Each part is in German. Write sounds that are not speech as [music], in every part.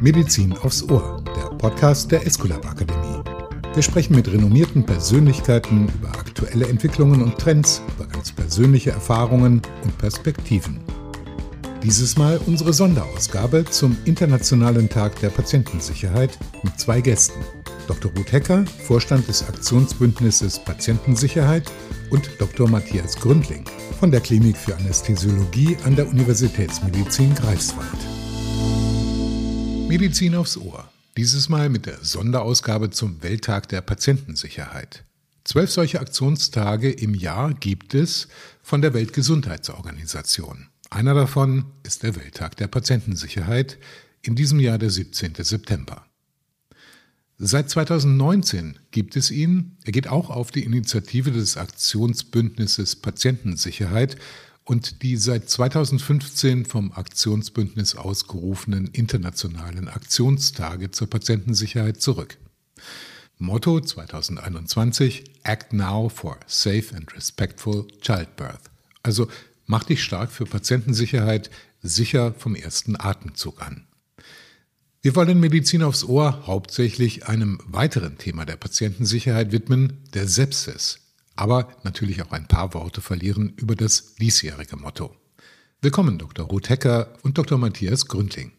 Medizin aufs Ohr, der Podcast der Esculap Akademie. Wir sprechen mit renommierten Persönlichkeiten über aktuelle Entwicklungen und Trends, über ganz persönliche Erfahrungen und Perspektiven. Dieses Mal unsere Sonderausgabe zum Internationalen Tag der Patientensicherheit mit zwei Gästen. Dr. Ruth Hecker, Vorstand des Aktionsbündnisses Patientensicherheit und Dr. Matthias Gründling von der Klinik für Anästhesiologie an der Universitätsmedizin Greifswald. Medizin aufs Ohr. Dieses Mal mit der Sonderausgabe zum Welttag der Patientensicherheit. Zwölf solche Aktionstage im Jahr gibt es von der Weltgesundheitsorganisation. Einer davon ist der Welttag der Patientensicherheit, in diesem Jahr der 17. September. Seit 2019 gibt es ihn. Er geht auch auf die Initiative des Aktionsbündnisses Patientensicherheit und die seit 2015 vom Aktionsbündnis ausgerufenen internationalen Aktionstage zur Patientensicherheit zurück. Motto 2021 Act Now for Safe and Respectful Childbirth. Also mach dich stark für Patientensicherheit, sicher vom ersten Atemzug an. Wir wollen Medizin aufs Ohr hauptsächlich einem weiteren Thema der Patientensicherheit widmen, der Sepsis aber natürlich auch ein paar Worte verlieren über das diesjährige Motto. Willkommen, Dr. Ruth Hecker und Dr. Matthias Gründling.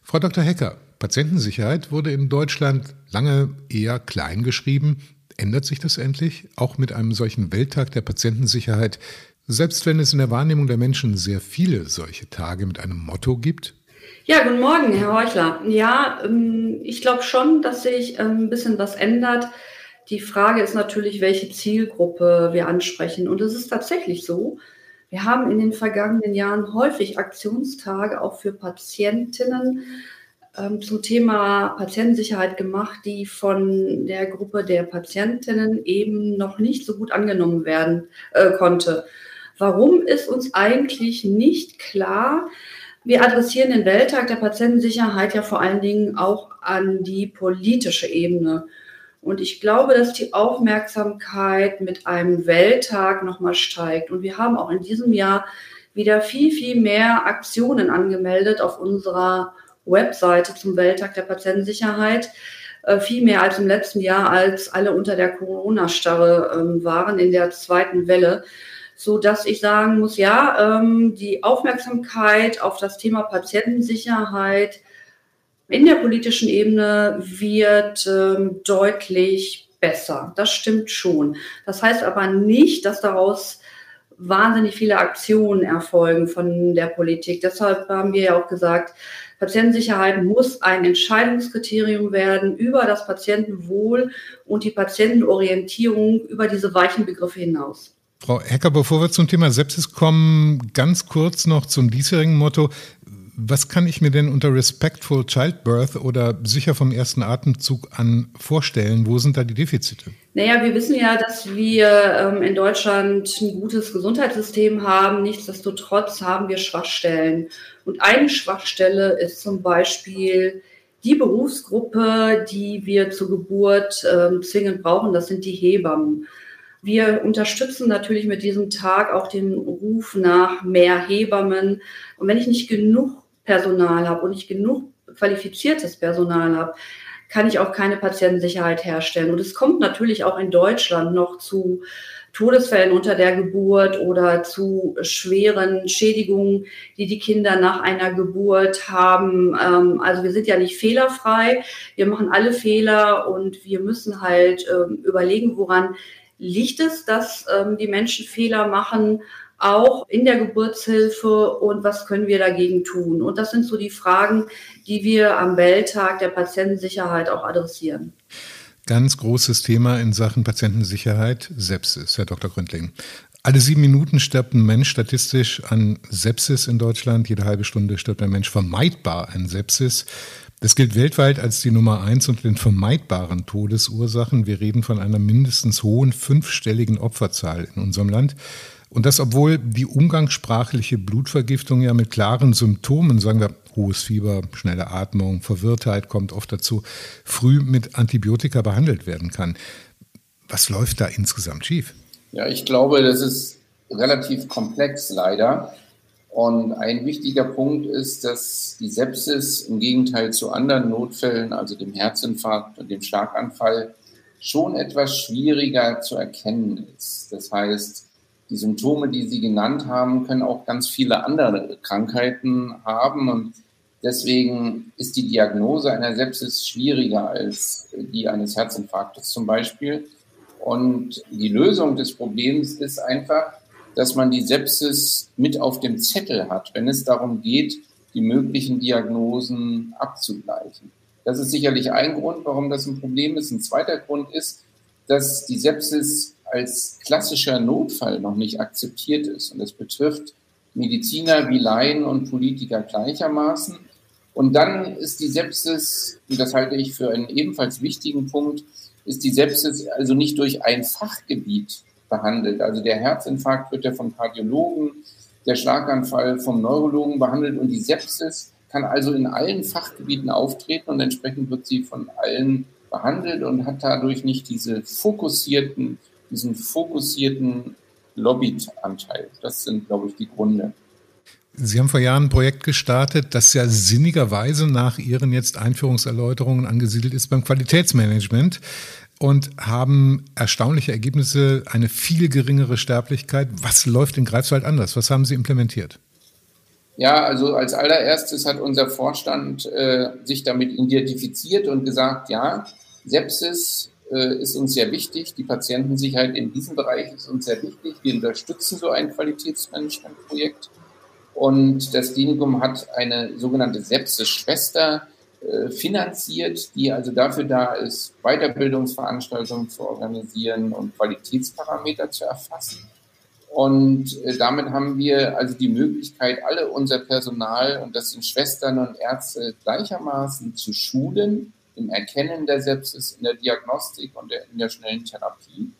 Frau Dr. Hecker, Patientensicherheit wurde in Deutschland lange eher klein geschrieben. Ändert sich das endlich, auch mit einem solchen Welttag der Patientensicherheit, selbst wenn es in der Wahrnehmung der Menschen sehr viele solche Tage mit einem Motto gibt? Ja, guten Morgen, Herr Heuchler. Ja, ähm, ich glaube schon, dass sich ähm, ein bisschen was ändert. Die Frage ist natürlich, welche Zielgruppe wir ansprechen. Und es ist tatsächlich so, wir haben in den vergangenen Jahren häufig Aktionstage auch für Patientinnen ähm, zum Thema Patientensicherheit gemacht, die von der Gruppe der Patientinnen eben noch nicht so gut angenommen werden äh, konnte. Warum ist uns eigentlich nicht klar? Wir adressieren den Welttag der Patientensicherheit ja vor allen Dingen auch an die politische Ebene. Und ich glaube, dass die Aufmerksamkeit mit einem Welttag nochmal steigt. Und wir haben auch in diesem Jahr wieder viel, viel mehr Aktionen angemeldet auf unserer Webseite zum Welttag der Patientensicherheit. Äh, viel mehr als im letzten Jahr, als alle unter der Corona-Starre ähm, waren in der zweiten Welle. So dass ich sagen muss, ja, ähm, die Aufmerksamkeit auf das Thema Patientensicherheit in der politischen Ebene wird ähm, deutlich besser. Das stimmt schon. Das heißt aber nicht, dass daraus wahnsinnig viele Aktionen erfolgen von der Politik. Deshalb haben wir ja auch gesagt, Patientensicherheit muss ein Entscheidungskriterium werden über das Patientenwohl und die Patientenorientierung über diese weichen Begriffe hinaus. Frau Hecker, bevor wir zum Thema Sepsis kommen, ganz kurz noch zum diesjährigen Motto. Was kann ich mir denn unter Respectful Childbirth oder sicher vom ersten Atemzug an vorstellen? Wo sind da die Defizite? Naja, wir wissen ja, dass wir ähm, in Deutschland ein gutes Gesundheitssystem haben. Nichtsdestotrotz haben wir Schwachstellen. Und eine Schwachstelle ist zum Beispiel die Berufsgruppe, die wir zur Geburt ähm, zwingend brauchen. Das sind die Hebammen. Wir unterstützen natürlich mit diesem Tag auch den Ruf nach mehr Hebammen. Und wenn ich nicht genug Personal habe und ich genug qualifiziertes Personal habe, kann ich auch keine Patientensicherheit herstellen. Und es kommt natürlich auch in Deutschland noch zu Todesfällen unter der Geburt oder zu schweren Schädigungen, die die Kinder nach einer Geburt haben. Ähm, also wir sind ja nicht fehlerfrei. Wir machen alle Fehler und wir müssen halt ähm, überlegen, woran liegt es, dass ähm, die Menschen Fehler machen auch in der Geburtshilfe und was können wir dagegen tun? Und das sind so die Fragen, die wir am Welttag der Patientensicherheit auch adressieren. Ganz großes Thema in Sachen Patientensicherheit, Sepsis, Herr Dr. Gründling. Alle sieben Minuten stirbt ein Mensch statistisch an Sepsis in Deutschland. Jede halbe Stunde stirbt ein Mensch vermeidbar an Sepsis. Das gilt weltweit als die Nummer eins unter den vermeidbaren Todesursachen. Wir reden von einer mindestens hohen fünfstelligen Opferzahl in unserem Land. Und das, obwohl die umgangssprachliche Blutvergiftung ja mit klaren Symptomen, sagen wir hohes Fieber, schnelle Atmung, Verwirrtheit kommt oft dazu, früh mit Antibiotika behandelt werden kann. Was läuft da insgesamt schief? Ja, ich glaube, das ist relativ komplex leider. Und ein wichtiger Punkt ist, dass die Sepsis im Gegenteil zu anderen Notfällen, also dem Herzinfarkt und dem Schlaganfall, schon etwas schwieriger zu erkennen ist. Das heißt, die Symptome, die Sie genannt haben, können auch ganz viele andere Krankheiten haben. Und deswegen ist die Diagnose einer Sepsis schwieriger als die eines Herzinfarktes zum Beispiel. Und die Lösung des Problems ist einfach, dass man die Sepsis mit auf dem Zettel hat, wenn es darum geht, die möglichen Diagnosen abzugleichen. Das ist sicherlich ein Grund, warum das ein Problem ist. Ein zweiter Grund ist, dass die Sepsis als klassischer Notfall noch nicht akzeptiert ist. Und das betrifft Mediziner wie Laien und Politiker gleichermaßen. Und dann ist die Sepsis, und das halte ich für einen ebenfalls wichtigen Punkt, ist die Sepsis also nicht durch ein Fachgebiet behandelt. Also der Herzinfarkt wird ja vom Kardiologen, der Schlaganfall vom Neurologen behandelt und die Sepsis kann also in allen Fachgebieten auftreten und entsprechend wird sie von allen behandelt und hat dadurch nicht diese fokussierten, diesen fokussierten Lobbyanteil. Das sind, glaube ich, die Gründe. Sie haben vor Jahren ein Projekt gestartet, das ja sinnigerweise nach Ihren jetzt Einführungserläuterungen angesiedelt ist beim Qualitätsmanagement und haben erstaunliche Ergebnisse, eine viel geringere Sterblichkeit. Was läuft in Greifswald anders? Was haben Sie implementiert? Ja, also als allererstes hat unser Vorstand äh, sich damit identifiziert und gesagt, ja, Sepsis äh, ist uns sehr wichtig, die Patientensicherheit in diesem Bereich ist uns sehr wichtig. Wir unterstützen so ein Qualitätsmanagementprojekt und das Klinikum hat eine sogenannte Sepsis-Schwester, äh, finanziert, die also dafür da ist, Weiterbildungsveranstaltungen zu organisieren und Qualitätsparameter zu erfassen. Und äh, damit haben wir also die Möglichkeit, alle unser Personal, und das sind Schwestern und Ärzte, gleichermaßen zu schulen im Erkennen der Sepsis, in der Diagnostik und in der schnellen Therapie.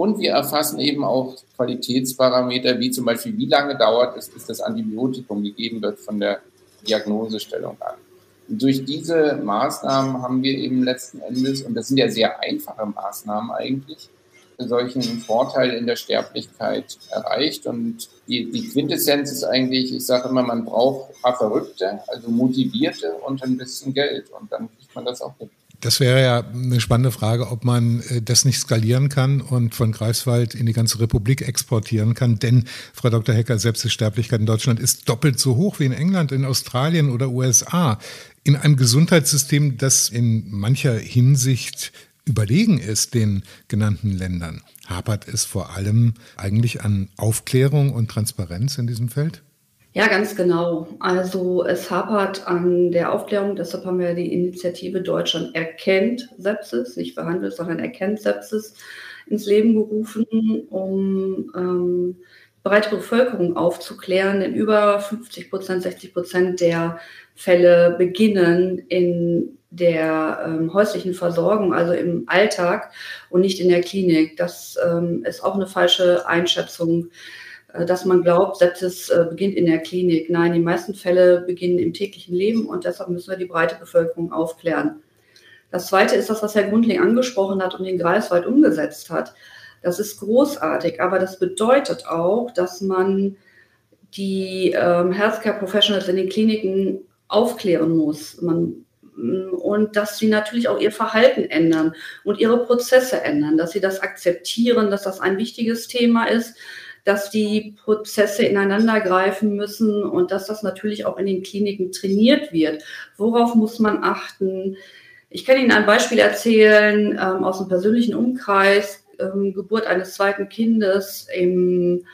Und wir erfassen eben auch Qualitätsparameter, wie zum Beispiel, wie lange dauert es, bis das Antibiotikum gegeben wird von der Diagnosestellung an durch diese Maßnahmen haben wir eben letzten Endes, und das sind ja sehr einfache Maßnahmen eigentlich, solchen Vorteil in der Sterblichkeit erreicht. Und die, die Quintessenz ist eigentlich, ich sage immer, man braucht ein paar Verrückte, also Motivierte und ein bisschen Geld. Und dann kriegt man das auch hin. Das wäre ja eine spannende Frage, ob man äh, das nicht skalieren kann und von Greifswald in die ganze Republik exportieren kann. Denn, Frau Dr. Hecker, Selbststerblichkeit in Deutschland ist doppelt so hoch wie in England, in Australien oder USA. In einem Gesundheitssystem, das in mancher Hinsicht überlegen ist den genannten Ländern. Hapert es vor allem eigentlich an Aufklärung und Transparenz in diesem Feld? Ja, ganz genau. Also es hapert an der Aufklärung, deshalb haben wir die Initiative Deutschland erkennt Sepsis, nicht behandelt, sondern erkennt Sepsis ins Leben gerufen, um ähm, breite Bevölkerung aufzuklären. Denn über 50 Prozent, 60 Prozent der Fälle beginnen in der ähm, häuslichen Versorgung, also im Alltag und nicht in der Klinik. Das ähm, ist auch eine falsche Einschätzung dass man glaubt, Sepsis äh, beginnt in der Klinik. Nein, die meisten Fälle beginnen im täglichen Leben und deshalb müssen wir die breite Bevölkerung aufklären. Das Zweite ist das, was Herr Grundling angesprochen hat und den Greifswald umgesetzt hat. Das ist großartig, aber das bedeutet auch, dass man die ähm, Healthcare Professionals in den Kliniken aufklären muss. Man, mm, und dass sie natürlich auch ihr Verhalten ändern und ihre Prozesse ändern, dass sie das akzeptieren, dass das ein wichtiges Thema ist, dass die Prozesse ineinander greifen müssen und dass das natürlich auch in den Kliniken trainiert wird. Worauf muss man achten? Ich kann Ihnen ein Beispiel erzählen ähm, aus dem persönlichen Umkreis. Ähm, Geburt eines zweiten Kindes im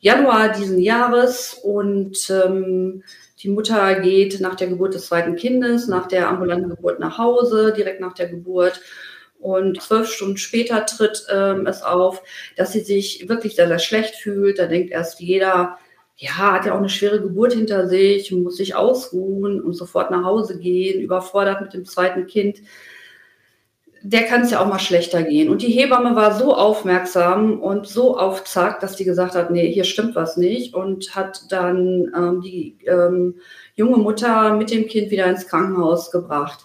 Januar diesen Jahres und ähm, die Mutter geht nach der Geburt des zweiten Kindes, nach der ambulanten Geburt nach Hause, direkt nach der Geburt und zwölf Stunden später tritt ähm, es auf, dass sie sich wirklich sehr, sehr schlecht fühlt. Da denkt erst jeder, ja, hat ja auch eine schwere Geburt hinter sich, muss sich ausruhen und sofort nach Hause gehen, überfordert mit dem zweiten Kind. Der kann es ja auch mal schlechter gehen. Und die Hebamme war so aufmerksam und so auf Zack, dass die gesagt hat, nee, hier stimmt was nicht und hat dann ähm, die ähm, junge Mutter mit dem Kind wieder ins Krankenhaus gebracht.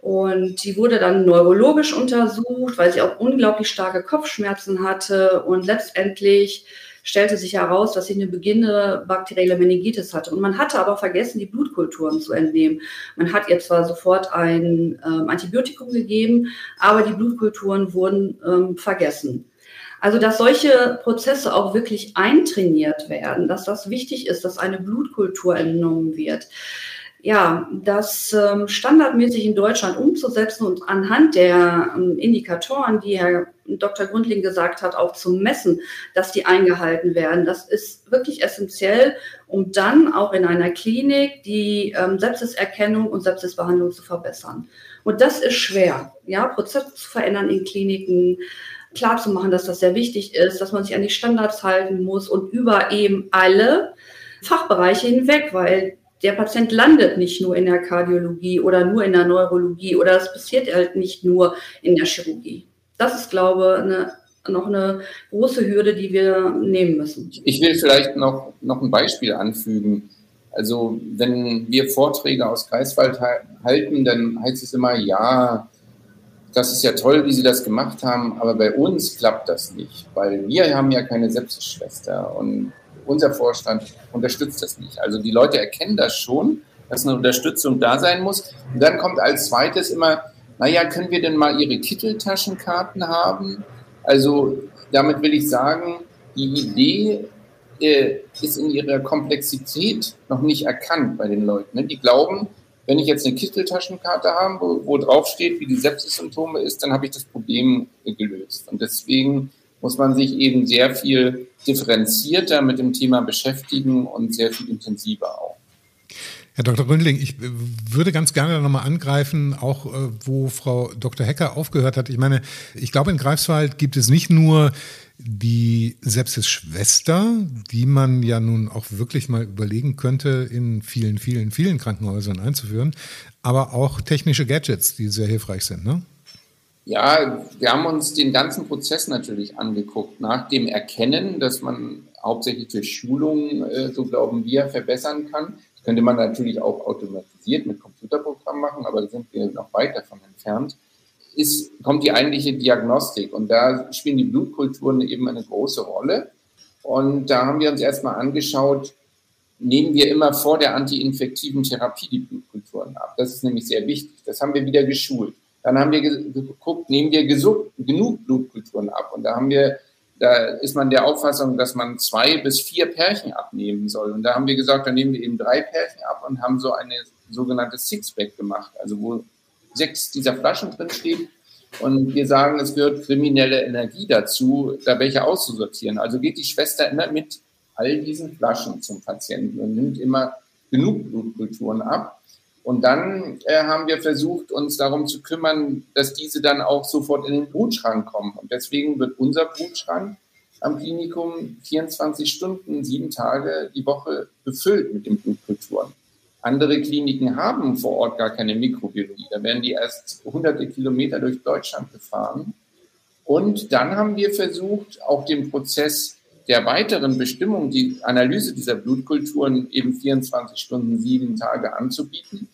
Und die wurde dann neurologisch untersucht, weil sie auch unglaublich starke Kopfschmerzen hatte. Und letztendlich stellte sich heraus, dass sie eine beginnende bakterielle Meningitis hatte. Und man hatte aber vergessen, die Blutkulturen zu entnehmen. Man hat ihr zwar sofort ein ähm, Antibiotikum gegeben, aber die Blutkulturen wurden ähm, vergessen. Also, dass solche Prozesse auch wirklich eintrainiert werden, dass das wichtig ist, dass eine Blutkultur entnommen wird. Ja, das ähm, standardmäßig in Deutschland umzusetzen und anhand der ähm, Indikatoren, die Herr Dr. Grundling gesagt hat, auch zu messen, dass die eingehalten werden. Das ist wirklich essentiell, um dann auch in einer Klinik die ähm, Sepsiserkennung und Sepsisbehandlung zu verbessern. Und das ist schwer, ja, Prozesse zu verändern in Kliniken, klar zu machen, dass das sehr wichtig ist, dass man sich an die Standards halten muss und über eben alle Fachbereiche hinweg, weil der Patient landet nicht nur in der Kardiologie oder nur in der Neurologie oder es passiert halt nicht nur in der Chirurgie. Das ist, glaube ich, noch eine große Hürde, die wir nehmen müssen. Ich will vielleicht noch, noch ein Beispiel anfügen. Also wenn wir Vorträge aus Greifswald halten, dann heißt es immer, ja, das ist ja toll, wie Sie das gemacht haben, aber bei uns klappt das nicht, weil wir haben ja keine Sepsisschwester und unser Vorstand unterstützt das nicht. Also die Leute erkennen das schon, dass eine Unterstützung da sein muss. Und dann kommt als zweites immer, naja, können wir denn mal Ihre Kitteltaschenkarten haben? Also damit will ich sagen, die Idee äh, ist in ihrer Komplexität noch nicht erkannt bei den Leuten. Ne? Die glauben, wenn ich jetzt eine Kitteltaschenkarte habe, wo, wo drauf steht, wie die Sepsis-Symptome ist, dann habe ich das Problem gelöst. Und deswegen muss man sich eben sehr viel differenzierter mit dem Thema beschäftigen und sehr viel intensiver auch. Herr Dr. Ründling, ich würde ganz gerne nochmal angreifen, auch äh, wo Frau Dr. Hecker aufgehört hat. Ich meine, ich glaube, in Greifswald gibt es nicht nur die Sepsis-Schwester, die man ja nun auch wirklich mal überlegen könnte, in vielen, vielen, vielen Krankenhäusern einzuführen, aber auch technische Gadgets, die sehr hilfreich sind. Ne? Ja, wir haben uns den ganzen Prozess natürlich angeguckt, nach dem Erkennen, dass man hauptsächlich durch Schulungen, äh, so glauben wir, verbessern kann. Das könnte man natürlich auch automatisiert mit Computerprogrammen machen, aber da sind wir noch weit davon entfernt ist, kommt die eigentliche Diagnostik. Und da spielen die Blutkulturen eben eine große Rolle. Und da haben wir uns erstmal angeschaut, nehmen wir immer vor der antiinfektiven Therapie die Blutkulturen ab. Das ist nämlich sehr wichtig. Das haben wir wieder geschult. Dann haben wir geguckt, nehmen wir genug Blutkulturen ab. Und da haben wir, da ist man der Auffassung, dass man zwei bis vier Pärchen abnehmen soll. Und da haben wir gesagt, dann nehmen wir eben drei Pärchen ab und haben so eine sogenannte Sixpack gemacht. Also wo sechs dieser Flaschen drin steht. Und wir sagen, es gehört kriminelle Energie dazu, da welche auszusortieren. Also geht die Schwester immer mit all diesen Flaschen zum Patienten und nimmt immer genug Blutkulturen ab. Und dann äh, haben wir versucht, uns darum zu kümmern, dass diese dann auch sofort in den Blutschrank kommen. Und deswegen wird unser Blutschrank am Klinikum 24 Stunden, sieben Tage die Woche befüllt mit den Blutkulturen. Andere Kliniken haben vor Ort gar keine Mikrobiologie. Da werden die erst hunderte Kilometer durch Deutschland gefahren. Und dann haben wir versucht, auch den Prozess der weiteren Bestimmung, die Analyse dieser Blutkulturen eben 24 Stunden, sieben Tage anzubieten.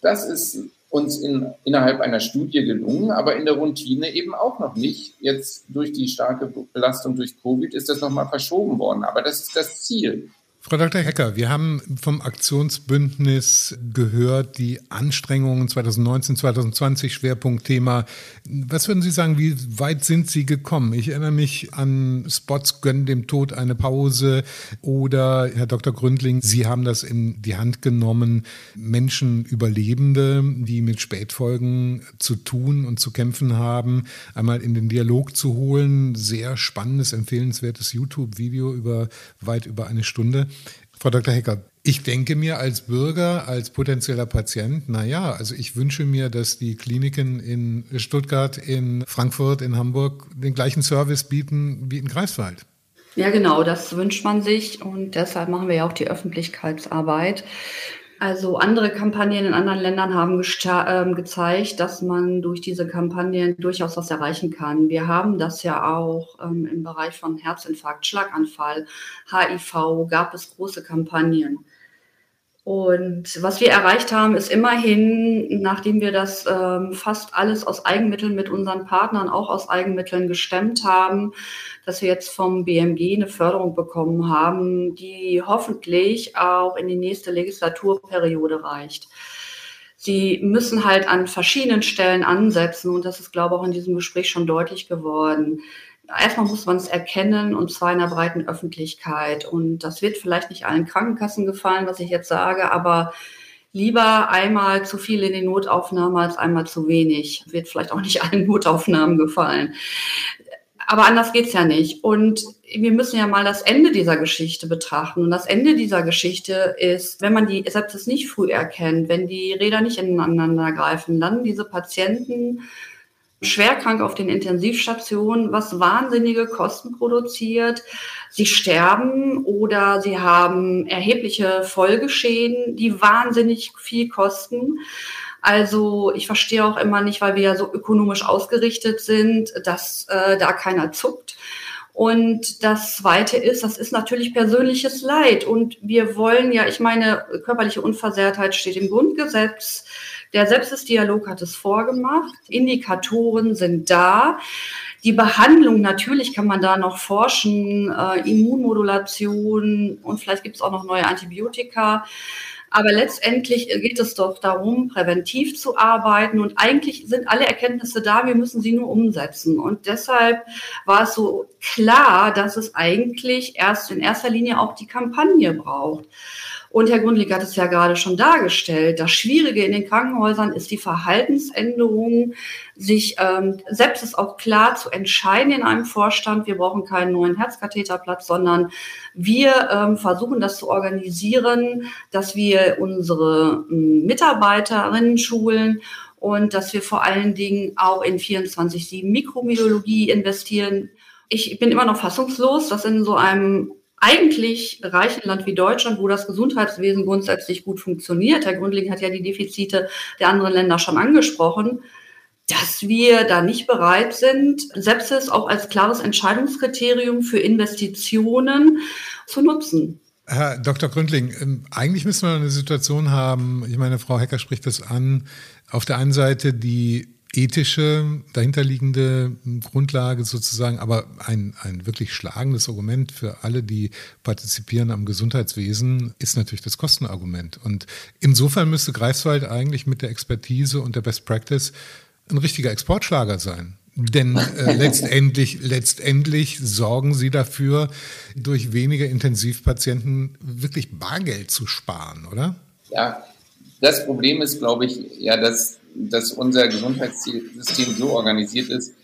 Das ist uns in, innerhalb einer Studie gelungen, aber in der Routine eben auch noch nicht. Jetzt durch die starke Belastung durch Covid ist das nochmal verschoben worden. Aber das ist das Ziel. Frau Dr. Hecker, wir haben vom Aktionsbündnis gehört, die Anstrengungen 2019, 2020 Schwerpunktthema. Was würden Sie sagen, wie weit sind Sie gekommen? Ich erinnere mich an Spots gönnen dem Tod eine Pause oder Herr Dr. Gründling, Sie haben das in die Hand genommen, Menschen Überlebende, die mit Spätfolgen zu tun und zu kämpfen haben, einmal in den Dialog zu holen. Sehr spannendes, empfehlenswertes YouTube-Video über weit über eine Stunde. Frau Dr. Hecker, ich denke mir als Bürger, als potenzieller Patient, naja, also ich wünsche mir, dass die Kliniken in Stuttgart, in Frankfurt, in Hamburg den gleichen Service bieten wie in Greifswald. Ja, genau, das wünscht man sich und deshalb machen wir ja auch die Öffentlichkeitsarbeit. Also andere Kampagnen in anderen Ländern haben äh, gezeigt, dass man durch diese Kampagnen durchaus was erreichen kann. Wir haben das ja auch ähm, im Bereich von Herzinfarkt, Schlaganfall, HIV, gab es große Kampagnen. Und was wir erreicht haben, ist immerhin, nachdem wir das ähm, fast alles aus Eigenmitteln mit unseren Partnern auch aus Eigenmitteln gestemmt haben, dass wir jetzt vom BMG eine Förderung bekommen haben, die hoffentlich auch in die nächste Legislaturperiode reicht. Sie müssen halt an verschiedenen Stellen ansetzen und das ist, glaube ich, auch in diesem Gespräch schon deutlich geworden erstmal muss man es erkennen und zwar in der breiten Öffentlichkeit. Und das wird vielleicht nicht allen Krankenkassen gefallen, was ich jetzt sage, aber lieber einmal zu viel in die Notaufnahme als einmal zu wenig. Wird vielleicht auch nicht [laughs] allen Notaufnahmen gefallen. Aber anders geht's ja nicht. Und wir müssen ja mal das Ende dieser Geschichte betrachten. Und das Ende dieser Geschichte ist, wenn man die Sepsis nicht früh erkennt, wenn die Räder nicht ineinander greifen, dann diese Patienten schwerkrank auf den Intensivstationen, was wahnsinnige Kosten produziert. Sie sterben oder sie haben erhebliche Folgeschäden, die wahnsinnig viel kosten. Also ich verstehe auch immer nicht, weil wir ja so ökonomisch ausgerichtet sind, dass äh, da keiner zuckt. Und das Zweite ist, das ist natürlich persönliches Leid. Und wir wollen ja, ich meine, körperliche Unversehrtheit steht im Grundgesetz. Der Sepsis-Dialog hat es vorgemacht. Indikatoren sind da. Die Behandlung, natürlich kann man da noch forschen, äh, Immunmodulation und vielleicht gibt es auch noch neue Antibiotika. Aber letztendlich geht es doch darum, präventiv zu arbeiten. Und eigentlich sind alle Erkenntnisse da, wir müssen sie nur umsetzen. Und deshalb war es so klar, dass es eigentlich erst in erster Linie auch die Kampagne braucht. Und Herr Grundlig hat es ja gerade schon dargestellt. Das Schwierige in den Krankenhäusern ist die Verhaltensänderung, sich ähm, selbst ist auch klar zu entscheiden in einem Vorstand. Wir brauchen keinen neuen Herzkatheterplatz, sondern wir ähm, versuchen das zu organisieren, dass wir unsere ähm, Mitarbeiterinnen schulen und dass wir vor allen Dingen auch in 24-7 Mikromyologie investieren. Ich bin immer noch fassungslos, dass in so einem eigentlich reichen Land wie Deutschland, wo das Gesundheitswesen grundsätzlich gut funktioniert, Herr Grundling hat ja die Defizite der anderen Länder schon angesprochen, dass wir da nicht bereit sind, Sepsis auch als klares Entscheidungskriterium für Investitionen zu nutzen. Herr Dr. Gründling, ähm, eigentlich müssen wir eine Situation haben, ich meine, Frau Hecker spricht das an, auf der einen Seite die ethische, dahinterliegende Grundlage sozusagen, aber ein, ein wirklich schlagendes Argument für alle, die partizipieren am Gesundheitswesen, ist natürlich das Kostenargument. Und insofern müsste Greifswald eigentlich mit der Expertise und der Best Practice ein richtiger Exportschlager sein. Denn äh, [laughs] letztendlich, letztendlich sorgen sie dafür, durch weniger Intensivpatienten wirklich Bargeld zu sparen, oder? Ja, das Problem ist, glaube ich, ja, dass dass unser Gesundheitssystem so organisiert ist,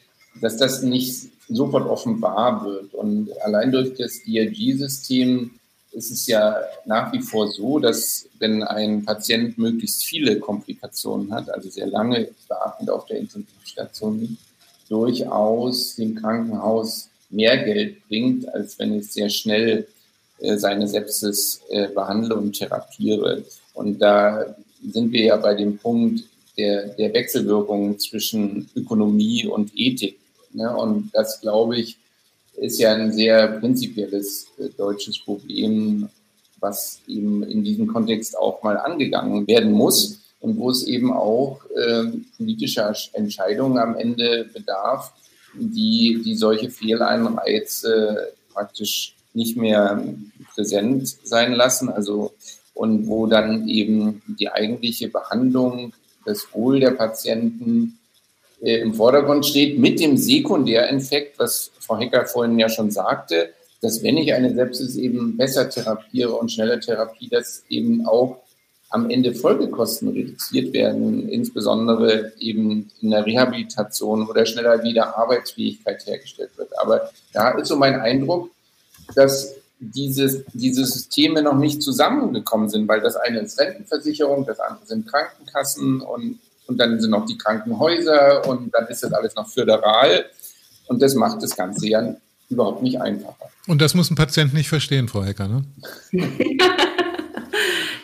dass das nicht sofort offenbar wird. Und allein durch das DRG-System ist es ja nach wie vor so, dass wenn ein Patient möglichst viele Komplikationen hat, also sehr lange beatmet auf der Intensivstation durchaus dem Krankenhaus mehr Geld bringt, als wenn es sehr schnell äh, seine Sepsis äh, behandle und therapiere. Und da sind wir ja bei dem Punkt, der, der Wechselwirkung zwischen Ökonomie und Ethik. Ne? Und das, glaube ich, ist ja ein sehr prinzipielles äh, deutsches Problem, was eben in diesem Kontext auch mal angegangen werden muss und wo es eben auch äh, politischer Entscheidungen am Ende bedarf, die, die solche Fehleinreize praktisch nicht mehr präsent sein lassen. Also und wo dann eben die eigentliche Behandlung das Wohl der Patienten äh, im Vordergrund steht, mit dem Sekundäreffekt, was Frau Hecker vorhin ja schon sagte, dass wenn ich eine Sepsis eben besser therapiere und schneller Therapie, dass eben auch am Ende Folgekosten reduziert werden, insbesondere eben in der Rehabilitation oder schneller wieder Arbeitsfähigkeit hergestellt wird. Aber da ist so mein Eindruck, dass dieses, diese Systeme noch nicht zusammengekommen sind, weil das eine ist Rentenversicherung, das andere sind Krankenkassen und, und dann sind noch die Krankenhäuser und dann ist das alles noch föderal. Und das macht das Ganze ja überhaupt nicht einfacher. Und das muss ein Patient nicht verstehen, Frau Hecker, ne? [laughs]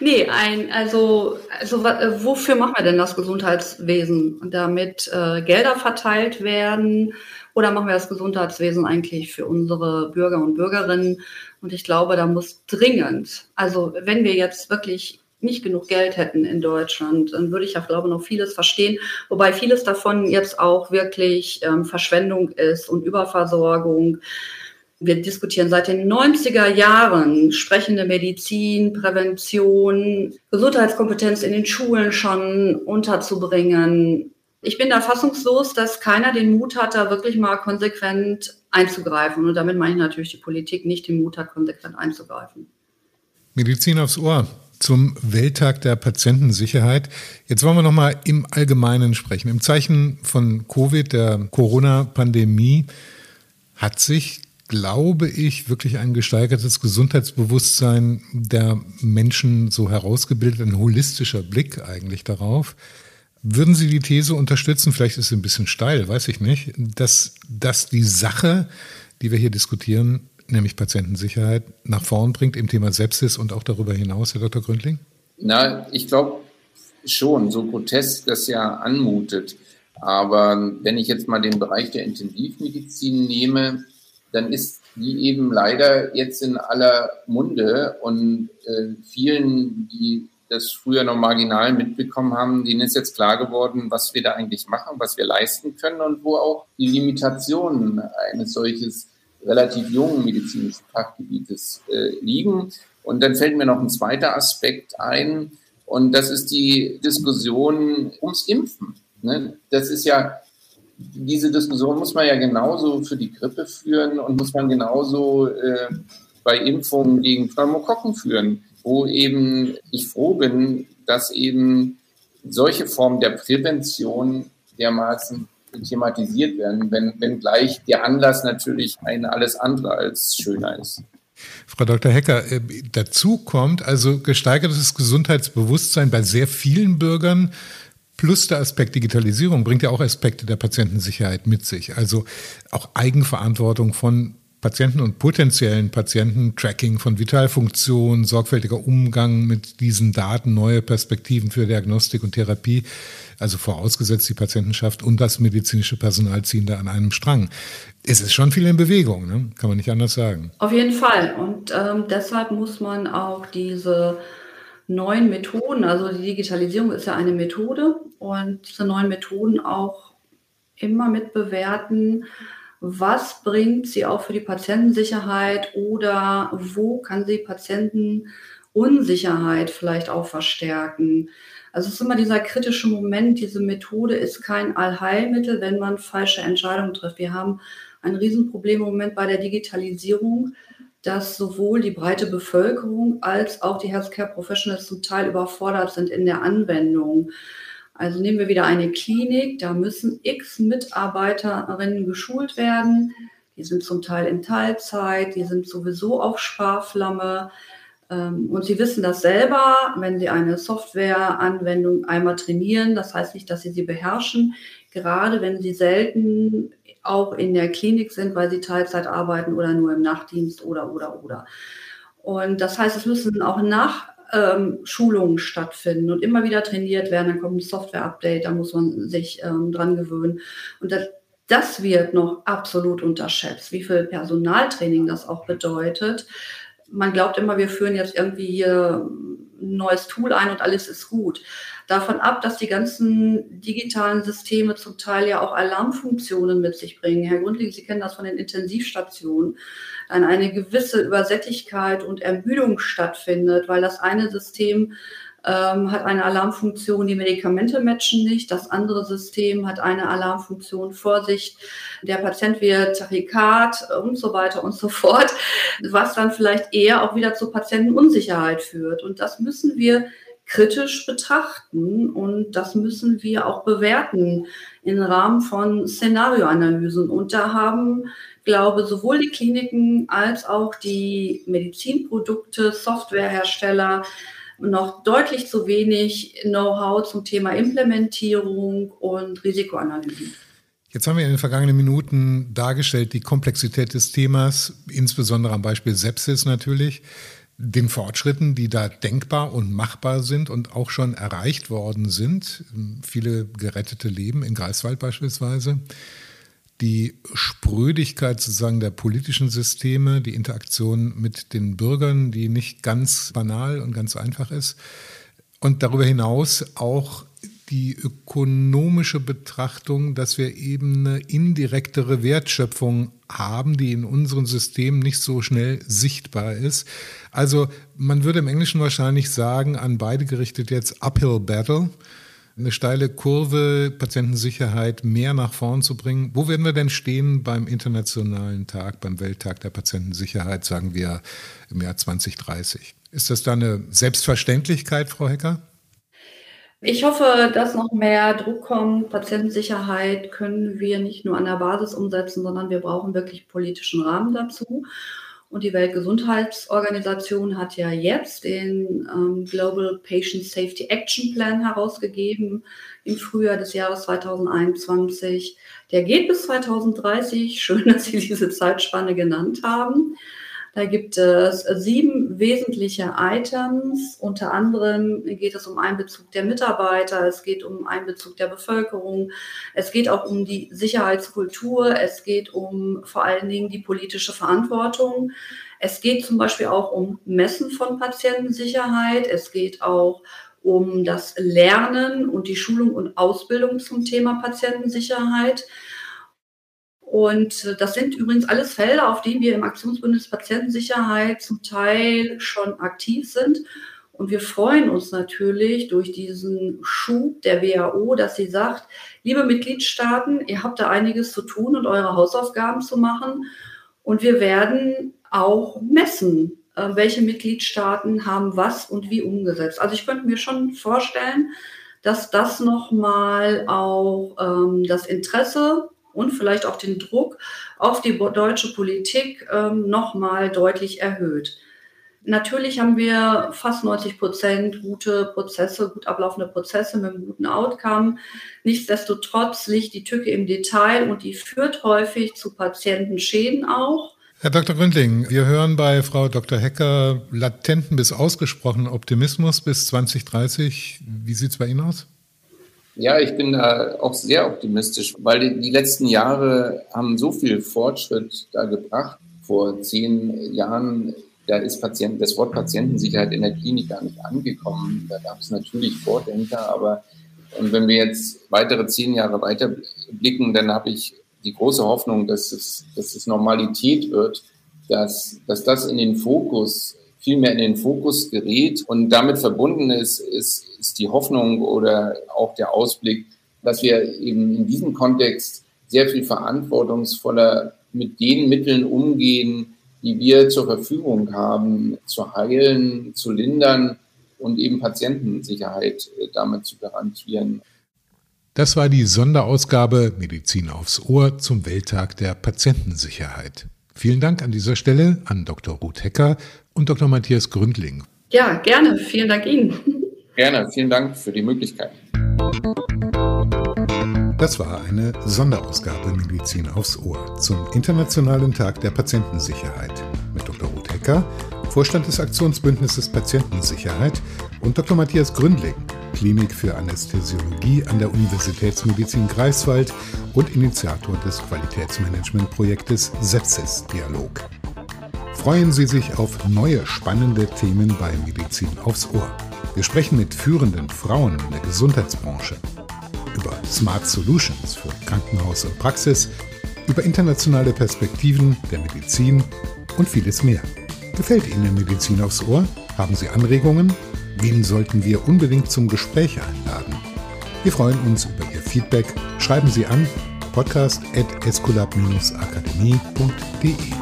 nee, ein, also, also wofür machen wir denn das Gesundheitswesen? Damit äh, Gelder verteilt werden oder machen wir das Gesundheitswesen eigentlich für unsere Bürger und Bürgerinnen? Und ich glaube, da muss dringend, also wenn wir jetzt wirklich nicht genug Geld hätten in Deutschland, dann würde ich ja, glaube ich, noch vieles verstehen. Wobei vieles davon jetzt auch wirklich ähm, Verschwendung ist und Überversorgung. Wir diskutieren seit den 90er Jahren sprechende Medizin, Prävention, Gesundheitskompetenz in den Schulen schon unterzubringen. Ich bin da fassungslos, dass keiner den Mut hat, da wirklich mal konsequent einzugreifen. Und damit meine ich natürlich die Politik nicht den Mut hat, konsequent einzugreifen. Medizin aufs Ohr zum Welttag der Patientensicherheit. Jetzt wollen wir noch mal im Allgemeinen sprechen. Im Zeichen von Covid, der Corona-Pandemie, hat sich, glaube ich, wirklich ein gesteigertes Gesundheitsbewusstsein der Menschen so herausgebildet, ein holistischer Blick eigentlich darauf. Würden Sie die These unterstützen, vielleicht ist sie ein bisschen steil, weiß ich nicht, dass, dass die Sache, die wir hier diskutieren, nämlich Patientensicherheit, nach vorn bringt im Thema Sepsis und auch darüber hinaus, Herr Dr. Gründling? Na, ich glaube schon, so grotesk das ja anmutet. Aber wenn ich jetzt mal den Bereich der Intensivmedizin nehme, dann ist die eben leider jetzt in aller Munde und äh, vielen, die das früher noch marginal mitbekommen haben, denen ist jetzt klar geworden, was wir da eigentlich machen, was wir leisten können und wo auch die Limitationen eines solches relativ jungen medizinischen Fachgebietes äh, liegen. Und dann fällt mir noch ein zweiter Aspekt ein, und das ist die Diskussion ums Impfen. Ne? Das ist ja, diese Diskussion muss man ja genauso für die Grippe führen und muss man genauso äh, bei Impfungen gegen Pneumokokken führen, wo eben ich froh bin, dass eben solche Formen der Prävention dermaßen thematisiert werden, wenn, wenn gleich der Anlass natürlich ein alles andere als schöner ist. Frau Dr. Hecker, äh, dazu kommt also gesteigertes Gesundheitsbewusstsein bei sehr vielen Bürgern plus der Aspekt Digitalisierung bringt ja auch Aspekte der Patientensicherheit mit sich. Also auch Eigenverantwortung von Patienten und potenziellen Patienten, Tracking von Vitalfunktionen, sorgfältiger Umgang mit diesen Daten, neue Perspektiven für Diagnostik und Therapie, also vorausgesetzt die Patientenschaft und das medizinische Personal ziehen da an einem Strang. Es ist schon viel in Bewegung, ne? kann man nicht anders sagen. Auf jeden Fall. Und ähm, deshalb muss man auch diese neuen Methoden, also die Digitalisierung ist ja eine Methode und diese neuen Methoden auch immer mit bewerten, was bringt sie auch für die Patientensicherheit oder wo kann sie Patientenunsicherheit vielleicht auch verstärken. Also es ist immer dieser kritische Moment, diese Methode ist kein Allheilmittel, wenn man falsche Entscheidungen trifft. Wir haben ein Riesenproblem im Moment bei der Digitalisierung, dass sowohl die breite Bevölkerung als auch die Healthcare Professionals zum Teil überfordert sind in der Anwendung. Also nehmen wir wieder eine Klinik, da müssen x Mitarbeiterinnen geschult werden. Die sind zum Teil in Teilzeit, die sind sowieso auf Sparflamme. Ähm, und sie wissen das selber, wenn sie eine Softwareanwendung einmal trainieren. Das heißt nicht, dass sie sie beherrschen, gerade wenn sie selten auch in der Klinik sind, weil sie Teilzeit arbeiten oder nur im Nachtdienst oder, oder, oder. Und das heißt, es müssen auch nach ähm, Schulungen stattfinden und immer wieder trainiert werden. Dann kommt ein Software-Update, da muss man sich ähm, dran gewöhnen. Und das, das wird noch absolut unterschätzt, wie viel Personaltraining das auch bedeutet. Man glaubt immer, wir führen jetzt irgendwie hier ein neues Tool ein und alles ist gut. Davon ab, dass die ganzen digitalen Systeme zum Teil ja auch Alarmfunktionen mit sich bringen. Herr Grundling, Sie kennen das von den Intensivstationen dann eine gewisse Übersättigkeit und Ermüdung stattfindet, weil das eine System ähm, hat eine Alarmfunktion, die Medikamente matchen nicht. Das andere System hat eine Alarmfunktion, Vorsicht, der Patient wird Tachykard und so weiter und so fort, was dann vielleicht eher auch wieder zur Patientenunsicherheit führt. Und das müssen wir kritisch betrachten und das müssen wir auch bewerten im Rahmen von Szenarioanalysen. Und da haben glaube, sowohl die Kliniken als auch die Medizinprodukte, Softwarehersteller noch deutlich zu wenig Know-how zum Thema Implementierung und Risikoanalyse. Jetzt haben wir in den vergangenen Minuten dargestellt die Komplexität des Themas, insbesondere am Beispiel Sepsis natürlich, den Fortschritten, die da denkbar und machbar sind und auch schon erreicht worden sind. Viele gerettete Leben in Greifswald beispielsweise die Sprödigkeit sozusagen der politischen Systeme, die Interaktion mit den Bürgern, die nicht ganz banal und ganz einfach ist. Und darüber hinaus auch die ökonomische Betrachtung, dass wir eben eine indirektere Wertschöpfung haben, die in unserem System nicht so schnell sichtbar ist. Also man würde im Englischen wahrscheinlich sagen, an beide gerichtet jetzt Uphill Battle, eine steile Kurve, Patientensicherheit mehr nach vorn zu bringen. Wo werden wir denn stehen beim Internationalen Tag, beim Welttag der Patientensicherheit, sagen wir im Jahr 2030? Ist das da eine Selbstverständlichkeit, Frau Hecker? Ich hoffe, dass noch mehr Druck kommt. Patientensicherheit können wir nicht nur an der Basis umsetzen, sondern wir brauchen wirklich politischen Rahmen dazu. Und die Weltgesundheitsorganisation hat ja jetzt den ähm, Global Patient Safety Action Plan herausgegeben im Frühjahr des Jahres 2021. Der geht bis 2030. Schön, [laughs] dass Sie diese Zeitspanne genannt haben. Da gibt es sieben wesentliche Items. Unter anderem geht es um Einbezug der Mitarbeiter, es geht um Einbezug der Bevölkerung, es geht auch um die Sicherheitskultur, es geht um vor allen Dingen die politische Verantwortung. Es geht zum Beispiel auch um Messen von Patientensicherheit. Es geht auch um das Lernen und die Schulung und Ausbildung zum Thema Patientensicherheit. Und äh, das sind übrigens alles Felder, auf denen wir im Aktionsbündnis Patientensicherheit zum Teil schon aktiv sind. Und wir freuen uns natürlich durch diesen Schub der WHO, dass sie sagt, liebe Mitgliedstaaten, ihr habt da einiges zu tun und eure Hausaufgaben zu machen. Und wir werden auch messen, äh, welche Mitgliedstaaten haben was und wie umgesetzt. Also ich könnte mir schon vorstellen, dass das nochmal auch ähm, das Interesse und vielleicht auch den Druck auf die deutsche Politik ähm, nochmal deutlich erhöht. Natürlich haben wir fast 90 Prozent gute Prozesse, gut ablaufende Prozesse mit einem guten Outcome. Nichtsdestotrotz liegt die Tücke im Detail und die führt häufig zu Patientenschäden auch. Herr Dr. Gründling, wir hören bei Frau Dr. Hecker latenten bis ausgesprochenen Optimismus bis 2030. Wie sieht es bei Ihnen aus? Ja, ich bin da auch sehr optimistisch, weil die, letzten Jahre haben so viel Fortschritt da gebracht. Vor zehn Jahren, da ist Patient, das Wort Patientensicherheit in der Klinik gar nicht angekommen. Da gab es natürlich Vordenker, aber und wenn wir jetzt weitere zehn Jahre weiter blicken, dann habe ich die große Hoffnung, dass es, dass es Normalität wird, dass, dass das in den Fokus viel mehr in den Fokus gerät. Und damit verbunden ist, ist, ist die Hoffnung oder auch der Ausblick, dass wir eben in diesem Kontext sehr viel verantwortungsvoller mit den Mitteln umgehen, die wir zur Verfügung haben, zu heilen, zu lindern und eben Patientensicherheit äh, damit zu garantieren. Das war die Sonderausgabe Medizin aufs Ohr zum Welttag der Patientensicherheit. Vielen Dank an dieser Stelle an Dr. Ruth Hecker und Dr. Matthias Gründling. Ja, gerne. Vielen Dank Ihnen. Gerne. Vielen Dank für die Möglichkeit. Das war eine Sonderausgabe Medizin aufs Ohr zum Internationalen Tag der Patientensicherheit mit Dr. Ruth Hecker, Vorstand des Aktionsbündnisses Patientensicherheit und Dr. Matthias Gründling, Klinik für Anästhesiologie an der Universitätsmedizin Greifswald und Initiator des Qualitätsmanagementprojektes Sepsis-Dialog. Freuen Sie sich auf neue spannende Themen bei Medizin aufs Ohr. Wir sprechen mit führenden Frauen in der Gesundheitsbranche über Smart Solutions für Krankenhaus und Praxis, über internationale Perspektiven der Medizin und vieles mehr. Gefällt Ihnen Medizin aufs Ohr? Haben Sie Anregungen? Wen sollten wir unbedingt zum Gespräch einladen? Wir freuen uns über Ihr Feedback. Schreiben Sie an podcast.esculap-akademie.de.